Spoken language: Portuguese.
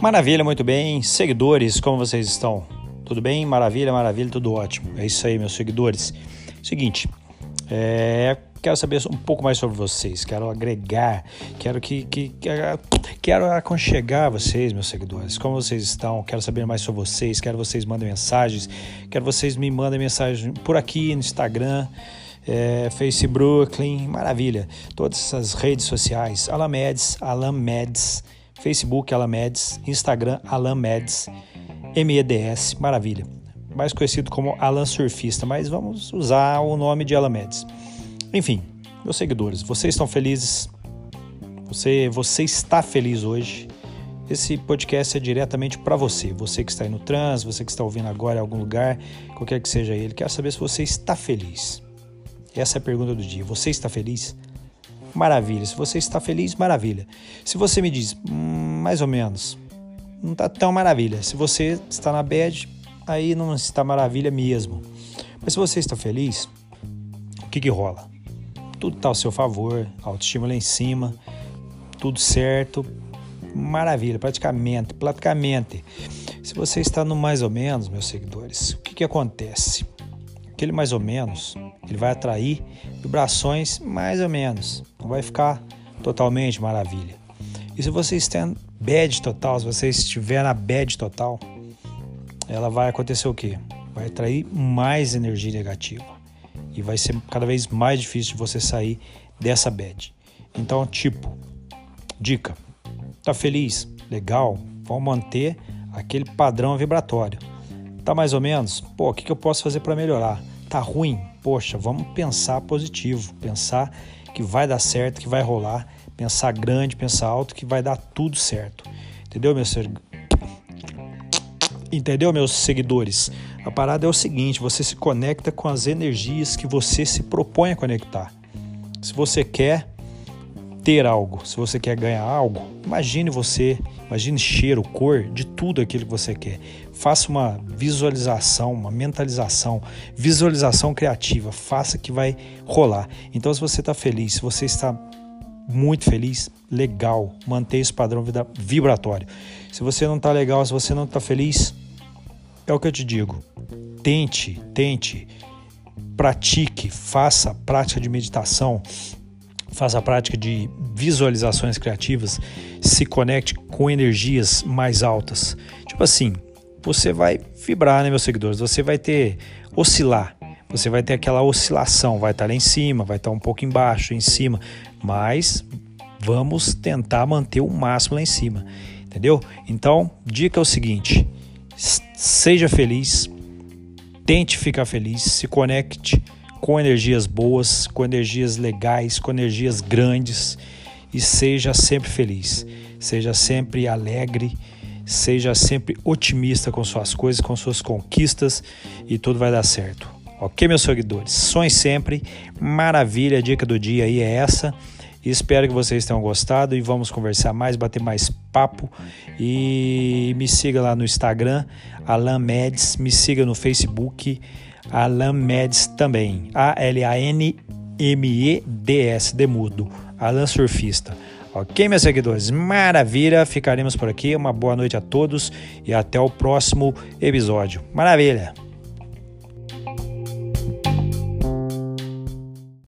Maravilha, muito bem. Seguidores, como vocês estão? Tudo bem? Maravilha, maravilha, tudo ótimo. É isso aí, meus seguidores. Seguinte, é, quero saber um pouco mais sobre vocês, quero agregar, quero que, que, que quero aconchegar vocês, meus seguidores. Como vocês estão? Quero saber mais sobre vocês, quero vocês mandem mensagens, quero vocês me mandem mensagem por aqui no Instagram. É, Face Brooklyn, maravilha. Todas essas redes sociais, Alamedes, Alamedes, Facebook Alamedes, Instagram Alamedes, MEDS, maravilha. Mais conhecido como Alan Surfista, mas vamos usar o nome de Alamedes. Enfim, meus seguidores, vocês estão felizes? Você, você está feliz hoje? Esse podcast é diretamente para você, você que está aí no trans, você que está ouvindo agora em algum lugar, qualquer que seja ele, quero saber se você está feliz. Essa é a pergunta do dia. Você está feliz? Maravilha. Se você está feliz, maravilha. Se você me diz, hum, mais ou menos, não está tão maravilha. Se você está na bad, aí não está maravilha mesmo. Mas se você está feliz, o que que rola? Tudo está ao seu favor, autoestima lá em cima, tudo certo, maravilha, praticamente, praticamente. Se você está no mais ou menos, meus seguidores, o que que acontece? Aquele mais ou menos, ele vai atrair vibrações mais ou menos, não vai ficar totalmente maravilha. E se você está em bad total, se você estiver na bad total, ela vai acontecer o quê? Vai atrair mais energia negativa e vai ser cada vez mais difícil de você sair dessa bad. Então, tipo, dica: tá feliz? Legal, vamos manter aquele padrão vibratório. Tá mais ou menos? Pô, o que, que eu posso fazer para melhorar? Tá ruim? Poxa, vamos pensar positivo, pensar que vai dar certo, que vai rolar, pensar grande, pensar alto, que vai dar tudo certo. Entendeu, meu ser? Entendeu, meus seguidores? A parada é o seguinte: você se conecta com as energias que você se propõe a conectar. Se você quer ter algo, se você quer ganhar algo, imagine você, imagine cheiro, cor de tudo aquilo que você quer. Faça uma visualização, uma mentalização, visualização criativa, faça que vai rolar. Então, se você está feliz, se você está muito feliz, legal, mantenha esse padrão vibratório. Se você não está legal, se você não está feliz, é o que eu te digo. Tente, tente, pratique, faça prática de meditação, faça a prática de visualizações criativas, se conecte com energias mais altas. Tipo assim, você vai vibrar, né, meus seguidores? Você vai ter oscilar. Você vai ter aquela oscilação, vai estar lá em cima, vai estar um pouco embaixo, em cima, mas vamos tentar manter o máximo lá em cima, entendeu? Então, dica é o seguinte: seja feliz, tente ficar feliz, se conecte com energias boas, com energias legais, com energias grandes e seja sempre feliz, seja sempre alegre, seja sempre otimista com suas coisas, com suas conquistas e tudo vai dar certo. Ok, meus seguidores? Sonhe sempre. Maravilha, a dica do dia aí é essa. Espero que vocês tenham gostado e vamos conversar mais, bater mais papo. E me siga lá no Instagram, Alan Meds, me siga no Facebook, Alan Meds também. A-L-A-N-M-E-D-S, Demudo, Alan Surfista. Ok, meus seguidores? Maravilha, ficaremos por aqui. Uma boa noite a todos e até o próximo episódio. Maravilha!